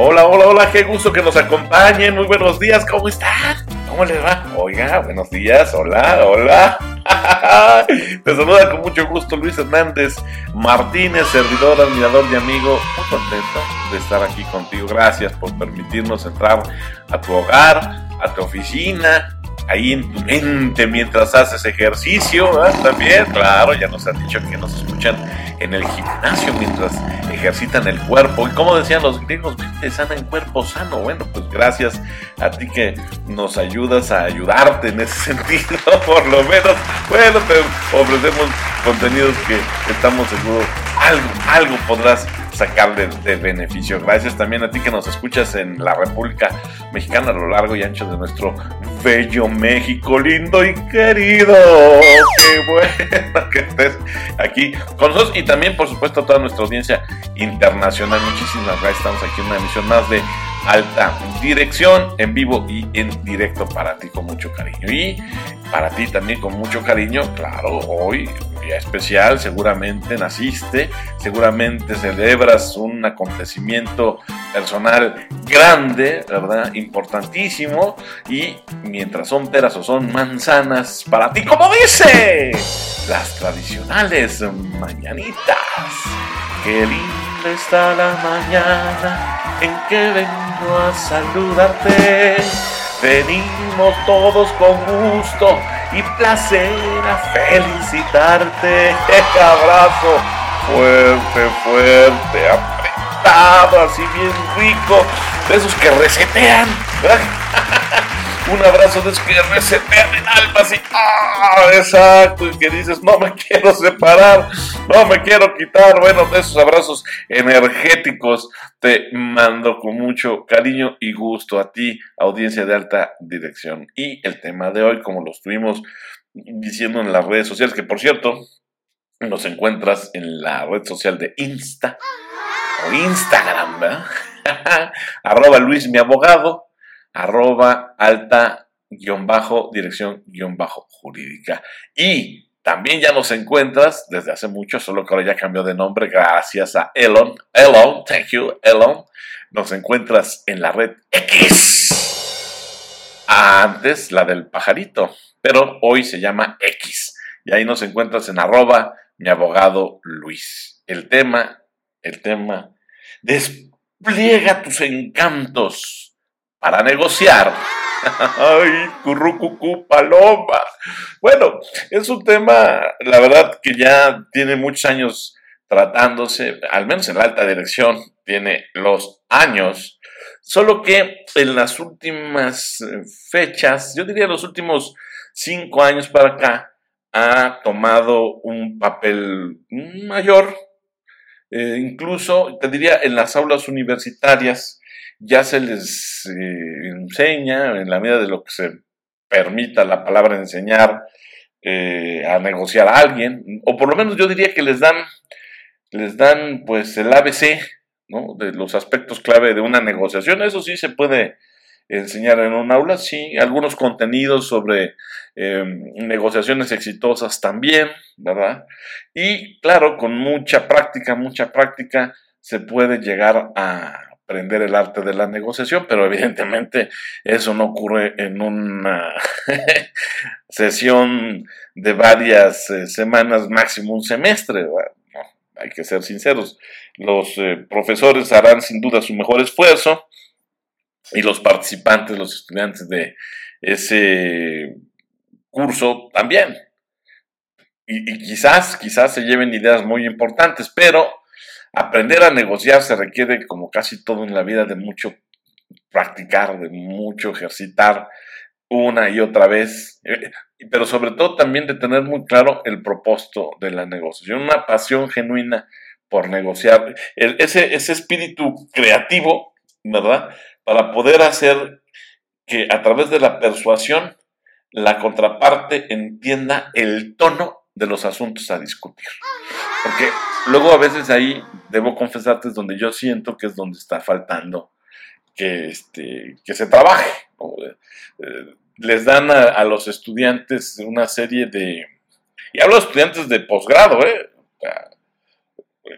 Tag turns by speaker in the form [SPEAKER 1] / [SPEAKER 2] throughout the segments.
[SPEAKER 1] Hola, hola, hola, qué gusto que nos acompañen. Muy buenos días, ¿cómo están? ¿Cómo les va? Oiga, buenos días, hola, hola. Te saluda con mucho gusto Luis Hernández Martínez, servidor, admirador y amigo. Muy contento de estar aquí contigo. Gracias por permitirnos entrar a tu hogar, a tu oficina, ahí en tu mente mientras haces ejercicio, También, claro, ya nos han dicho que nos escuchan en el gimnasio mientras ejercitan el cuerpo. Y como decían los griegos, mente sana en cuerpo sano. Bueno, pues gracias a ti que nos ayudas a ayudarte en ese sentido, por lo menos. Bueno, te ofrecemos contenidos que estamos seguros algo, algo podrás sacar de, beneficio. Gracias también a ti que nos escuchas en la República Mexicana a lo largo y ancho de nuestro bello México, lindo y querido. Qué bueno que estés aquí con nosotros y también, por supuesto, a toda nuestra audiencia internacional. Muchísimas gracias. Estamos aquí en una emisión más de alta dirección en vivo y en directo para ti con mucho cariño. Y para ti también con mucho cariño, claro, hoy día especial, seguramente naciste, seguramente celebras un acontecimiento personal grande, ¿verdad? Importantísimo. Y mientras son peras o son manzanas, para ti, como dice, las tradicionales mañanitas. Qué linda está la mañana en que vengo a saludarte. Venimos todos con gusto y placer a felicitarte. Abrazo fuerte, fuerte, apretado, así bien rico, de esos que resetean. Un abrazo de esos que resetean el alma, así, ¡ah! Exacto, y que dices, no me quiero separar, no me quiero quitar. Bueno, de esos abrazos energéticos te mando con mucho cariño y gusto a ti, audiencia de alta dirección. Y el tema de hoy, como lo estuvimos diciendo en las redes sociales, que por cierto, nos encuentras en la red social de Insta o Instagram, ¿verdad? arroba Luis mi abogado, arroba alta guion bajo dirección guion bajo jurídica. Y también ya nos encuentras desde hace mucho, solo que ahora ya cambió de nombre gracias a Elon. Elon, thank you, Elon. Nos encuentras en la red X. Antes la del pajarito, pero hoy se llama X. Y ahí nos encuentras en arroba mi abogado Luis. El tema, el tema, despliega tus encantos para negociar. Ay, currucucú, paloma. Bueno, es un tema, la verdad, que ya tiene muchos años tratándose, al menos en la alta dirección, tiene los años, solo que en las últimas eh, fechas, yo diría los últimos cinco años para acá, ha tomado un papel mayor, eh, incluso, te diría, en las aulas universitarias, ya se les eh, enseña, en la medida de lo que se permita la palabra enseñar, eh, a negociar a alguien, o por lo menos yo diría que les dan, les dan pues el ABC, ¿no? De los aspectos clave de una negociación, eso sí se puede enseñar en un aula, sí, algunos contenidos sobre em, negociaciones exitosas también, ¿verdad? Y claro, con mucha práctica, mucha práctica, se puede llegar a aprender el arte de la negociación, pero evidentemente eso no ocurre en una sesión de varias eh, semanas, máximo un semestre. hay que ser sinceros. Los eh, profesores harán sin duda su mejor esfuerzo y los participantes, los estudiantes de ese curso también. Y, y quizás, quizás se lleven ideas muy importantes, pero Aprender a negociar se requiere, como casi todo en la vida, de mucho practicar, de mucho ejercitar una y otra vez, eh, pero sobre todo también de tener muy claro el propósito de la negociación, una pasión genuina por negociar, ese, ese espíritu creativo, ¿verdad? Para poder hacer que a través de la persuasión la contraparte entienda el tono de los asuntos a discutir. Porque luego a veces ahí, debo confesarte, es donde yo siento que es donde está faltando que, este, que se trabaje. Eh, les dan a, los estudiantes una serie de... Y hablo de estudiantes de posgrado, ¿eh?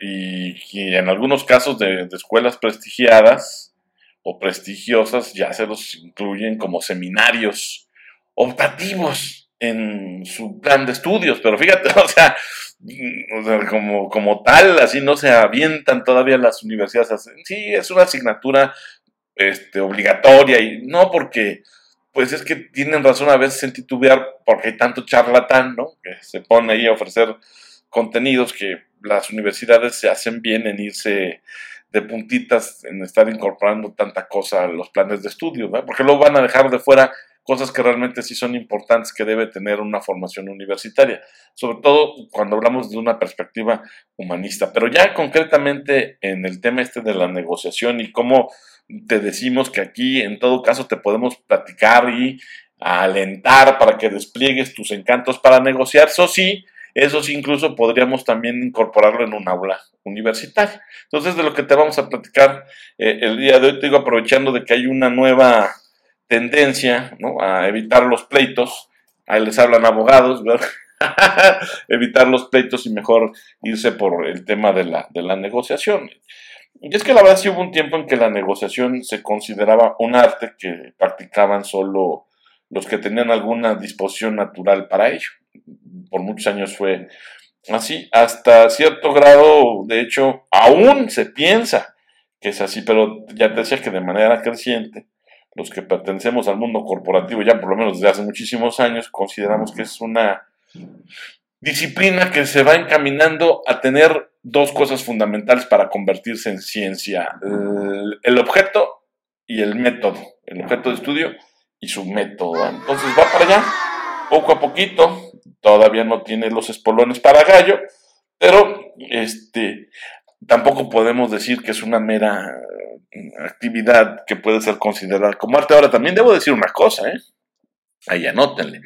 [SPEAKER 1] Y, en algunos casos de, escuelas prestigiadas, o prestigiosas ya se los incluyen como seminarios optativos en su plan de estudios, pero fíjate, o sea, como, como tal, así no se avientan todavía las universidades. Sí, es una asignatura este, obligatoria y no porque, pues es que tienen razón a veces en titubear porque hay tanto charlatán, ¿no? Que se pone ahí a ofrecer contenidos que las universidades se hacen bien en irse de puntitas, en estar incorporando tanta cosa a los planes de estudio, ¿no? Porque luego van a dejar de fuera cosas que realmente sí son importantes que debe tener una formación universitaria, sobre todo cuando hablamos de una perspectiva humanista. Pero ya concretamente en el tema este de la negociación y cómo te decimos que aquí en todo caso te podemos platicar y alentar para que despliegues tus encantos para negociar, eso sí, eso sí incluso podríamos también incorporarlo en un aula universitaria. Entonces de lo que te vamos a platicar eh, el día de hoy, te digo aprovechando de que hay una nueva tendencia ¿no? a evitar los pleitos, ahí les hablan abogados, evitar los pleitos y mejor irse por el tema de la, de la negociación. Y es que la verdad sí hubo un tiempo en que la negociación se consideraba un arte que practicaban solo los que tenían alguna disposición natural para ello. Por muchos años fue así, hasta cierto grado, de hecho, aún se piensa que es así, pero ya te decía que de manera creciente los que pertenecemos al mundo corporativo ya por lo menos desde hace muchísimos años, consideramos que es una disciplina que se va encaminando a tener dos cosas fundamentales para convertirse en ciencia, el, objeto y el método, el objeto de estudio y su método. Entonces va para allá, poco a poquito, todavía no tiene los espolones para gallo, pero este, tampoco podemos decir que es una mera actividad que puede ser considerada como arte. Ahora, también debo decir una cosa, ¿eh? Ahí anótenle.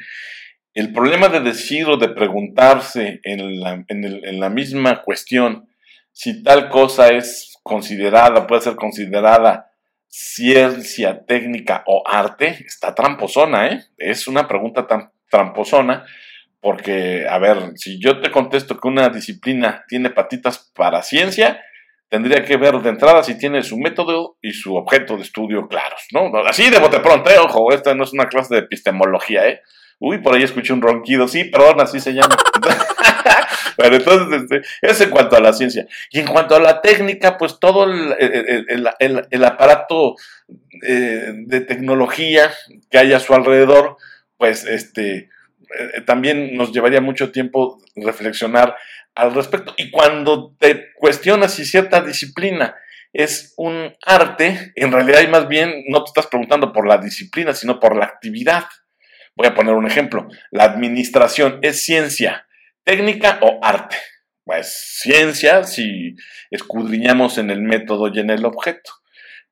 [SPEAKER 1] El problema de decir o de preguntarse en la, en la misma cuestión si tal cosa es considerada, puede ser considerada ciencia, técnica o arte, está tramposona, ¿eh? Es una pregunta tan tramposona porque, a ver, si yo te contesto que una disciplina tiene patitas para ciencia, tendría que ver de entrada si tiene su método y su objeto de estudio claros, ¿no? Así de bote pronto, ¿eh? ojo, esta no es una clase de epistemología, ¿eh? Uy, por ahí escuché un ronquido, sí, perdón, así se llama. Pero entonces, este, es en cuanto a la ciencia. Y en cuanto a la técnica, pues todo el, aparato eh, de tecnología que hay a su alrededor, pues este, eh, también nos llevaría mucho tiempo reflexionar al respecto. Y cuando te cuestionas si cierta disciplina es un arte, en realidad y más bien no te estás preguntando por la disciplina, sino por la actividad. Voy a poner un ejemplo. La administración es ciencia, técnica o arte. Pues ciencia si escudriñamos en el método y en el objeto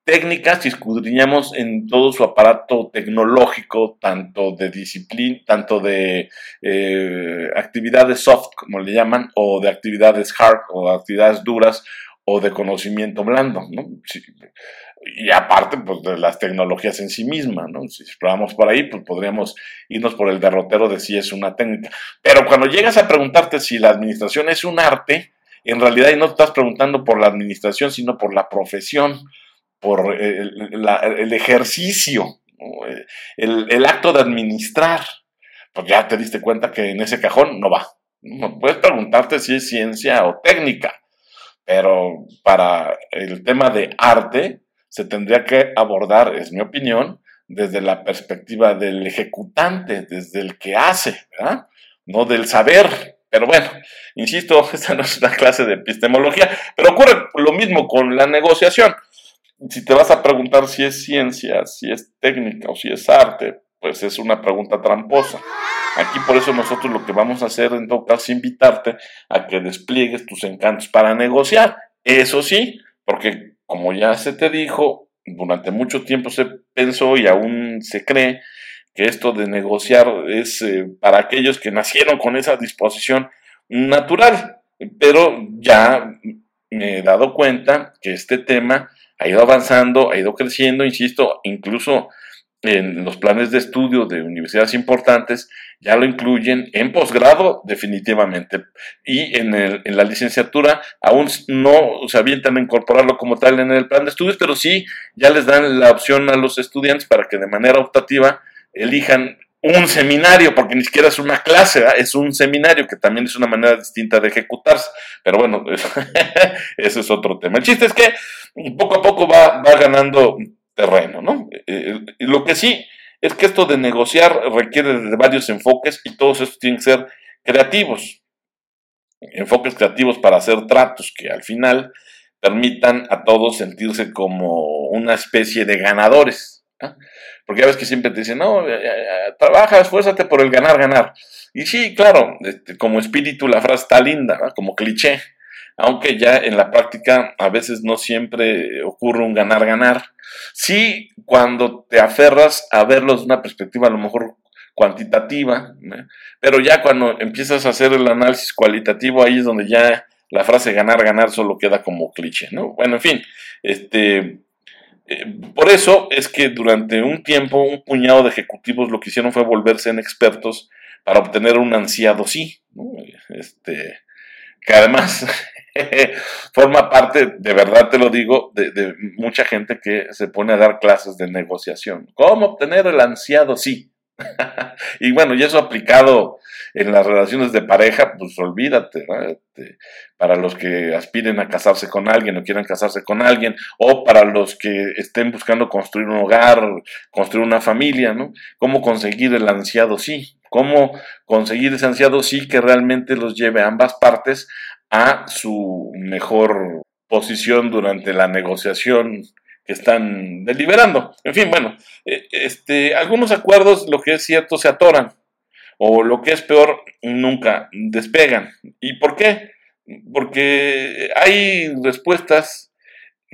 [SPEAKER 1] técnicas y escudriñamos en todo su aparato tecnológico, tanto de disciplina, tanto de eh, actividades soft, como le llaman, o de actividades hard, o de actividades duras, o de conocimiento blando, ¿no? y aparte, pues, de las tecnologías en sí mismas, ¿no? Si exploramos por ahí, pues podríamos irnos por el derrotero de si es una técnica. Pero cuando llegas a preguntarte si la administración es un arte, en realidad no te estás preguntando por la administración, sino por la profesión por el, ejercicio, el, acto de administrar, pues ya te diste cuenta que en ese cajón no va. Puedes preguntarte si es ciencia o técnica, pero para el tema de arte se tendría que abordar, es mi opinión, desde la perspectiva del ejecutante, desde el que hace, ¿verdad? no del saber. Pero bueno, insisto, esta no es una clase de epistemología, pero ocurre lo mismo con la negociación si te vas a preguntar si es ciencia, si es técnica o si es arte, pues es una pregunta tramposa. Aquí por eso nosotros lo que vamos a hacer en todo caso es invitarte a que despliegues tus encantos para negociar. Eso sí, porque como ya se te dijo, durante mucho tiempo se pensó y aún se cree que esto de negociar es eh, para aquellos que nacieron con esa disposición natural. Pero ya me he dado cuenta que este tema ha ido avanzando, ha ido creciendo, insisto, incluso en los planes de estudio de universidades importantes, ya lo incluyen en posgrado definitivamente. Y en, el, en, la licenciatura aún no se avientan a incorporarlo como tal en el plan de estudios, pero sí ya les dan la opción a los estudiantes para que de manera optativa elijan un seminario, porque ni siquiera es una clase, es un seminario que también es una manera distinta de ejecutarse. Pero bueno, ese es otro tema. El chiste es que poco a poco va, va ganando terreno, ¿no? Eh, eh, lo que sí es que esto de negociar requiere de varios enfoques y todos estos tienen que ser creativos. Enfoques creativos para hacer tratos que al final permitan a todos sentirse como una especie de ganadores. Porque ya ves que siempre te dicen, no, eh, trabaja, esfuérzate por el ganar, ganar. Y sí, claro, este, como espíritu la frase está linda, como cliché, aunque ya en la práctica a veces no siempre ocurre un ganar-ganar. Sí, cuando te aferras a verlo desde una perspectiva a lo mejor cuantitativa, pero ya cuando empiezas a hacer el análisis cualitativo, ahí es donde ya la frase ganar-ganar solo queda como cliché, ¿no? Bueno, en fin, este... Eh, por eso es que durante un tiempo un puñado de ejecutivos lo que hicieron fue volverse en expertos para obtener un ansiado sí, este, que además forma parte, de verdad te lo digo, de, mucha gente que se pone a dar clases de negociación. ¿Cómo obtener el ansiado sí? y bueno, y eso aplicado en las relaciones de pareja, pues olvídate, este, para los que aspiren a casarse con alguien o quieran casarse con alguien, o para los que estén buscando construir un hogar, construir una familia, ¿no? ¿Cómo conseguir el ansiado sí? ¿Cómo conseguir ese ansiado sí que realmente los lleve a ambas partes a su mejor posición durante la negociación que están deliberando. En fin, bueno, eh, este, algunos acuerdos, lo que es cierto, se atoran, o lo que es peor, nunca despegan. ¿Y por qué? Porque hay respuestas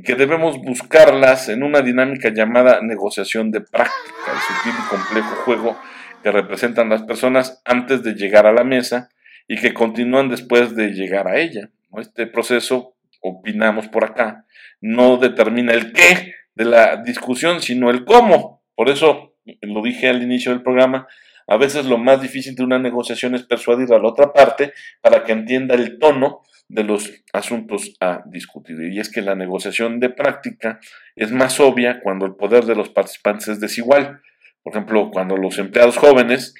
[SPEAKER 1] que debemos buscarlas en una dinámica llamada negociación de práctica, el sutil y complejo juego que representan las personas antes de llegar a la mesa y que continúan después de llegar a ella. Este proceso, opinamos por acá, no determina el qué de la discusión, sino el cómo. Por eso, lo dije al inicio del programa, a veces lo más difícil de una negociación es persuadir a la otra parte para que entienda el tono de los asuntos a discutir. Y es que la negociación de práctica es más obvia cuando el poder de los participantes es desigual. Por ejemplo, cuando los empleados jóvenes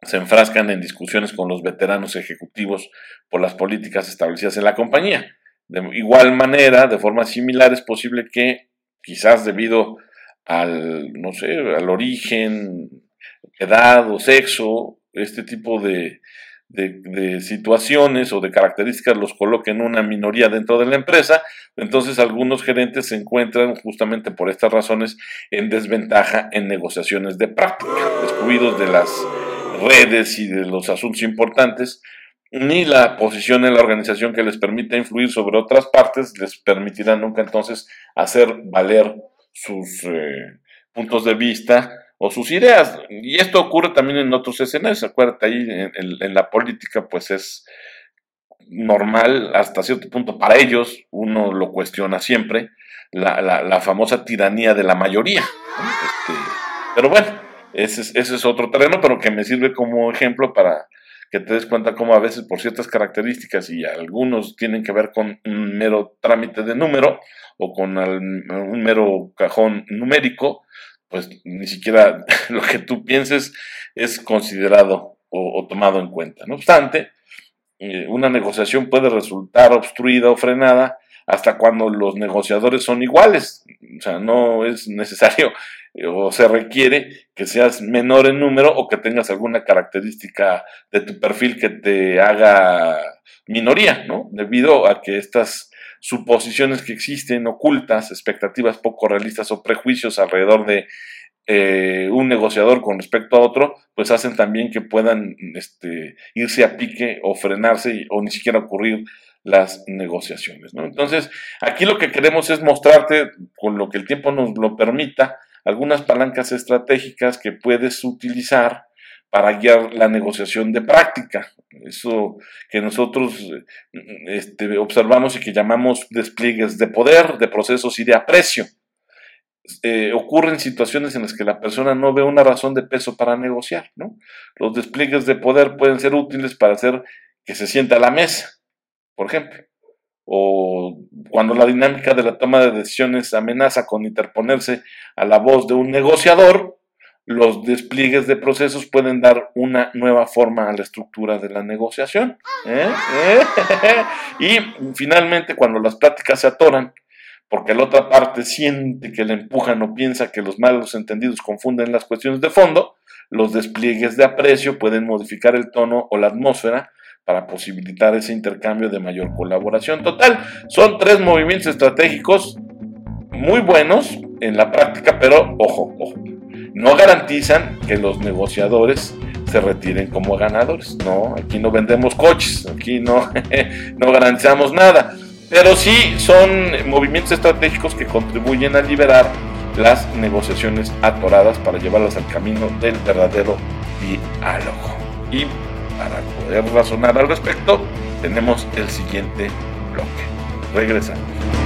[SPEAKER 1] se enfrascan en discusiones con los veteranos ejecutivos por las políticas establecidas en la compañía. De igual manera, de forma similar, es posible que, quizás debido al, no sé, al origen, edad o sexo, este tipo de, situaciones o de características los coloquen una minoría dentro de la empresa, entonces algunos gerentes se encuentran justamente por estas razones en desventaja en negociaciones de práctica, excluidos de las redes y de los asuntos importantes, ni la posición en la organización que les permita influir sobre otras partes les permitirá nunca entonces hacer valer sus eh, puntos de vista o sus ideas. Y esto ocurre también en otros escenarios. Acuérdate, ahí en, la política pues es normal hasta cierto punto para ellos, uno lo cuestiona siempre, la, famosa tiranía de la mayoría. Este, pero bueno, ese es, otro terreno, pero que me sirve como ejemplo para que te des cuenta cómo a veces por ciertas características y algunos tienen que ver con un mero trámite de número o con un mero cajón numérico, pues ni siquiera lo que tú pienses es considerado o, tomado en cuenta. No obstante, eh, una negociación puede resultar obstruida o frenada hasta cuando los negociadores son iguales. O sea, no es necesario o se requiere que seas menor en número o que tengas alguna característica de tu perfil que te haga minoría, ¿no? Debido a que estas suposiciones que existen, ocultas, expectativas poco realistas o prejuicios alrededor de eh, un negociador con respecto a otro, pues hacen también que puedan este, irse a pique o frenarse o ni siquiera ocurrir las negociaciones. ¿no? Entonces, aquí lo que queremos es mostrarte, con lo que el tiempo nos lo permita, algunas palancas estratégicas que puedes utilizar para guiar la negociación de práctica. Eso que nosotros este, observamos y que llamamos despliegues de poder, de procesos y de aprecio. eh, ocurren situaciones en las que la persona no ve una razón de peso para negociar, ¿no? Los despliegues de poder pueden ser útiles para hacer que se sienta a la mesa, por ejemplo. O cuando la dinámica de la toma de decisiones amenaza con interponerse a la voz de un negociador, los despliegues de procesos pueden dar una nueva forma a la estructura de la negociación. ¿eh? ¿Eh? y finalmente, cuando las pláticas se atoran, porque la otra parte siente que le empujan o piensa que los malos entendidos confunden las cuestiones de fondo, los despliegues de aprecio pueden modificar el tono o la atmósfera para posibilitar ese intercambio de mayor colaboración. Total, son tres movimientos estratégicos muy buenos en la práctica, pero ojo, ojo, no garantizan que los negociadores se retiren como ganadores. No, aquí no vendemos coches, aquí no, no garantizamos nada. Pero sí son movimientos estratégicos que contribuyen a liberar las negociaciones atoradas para llevarlas al camino del verdadero diálogo. Y para poder razonar al respecto, tenemos el siguiente bloque. Regresamos.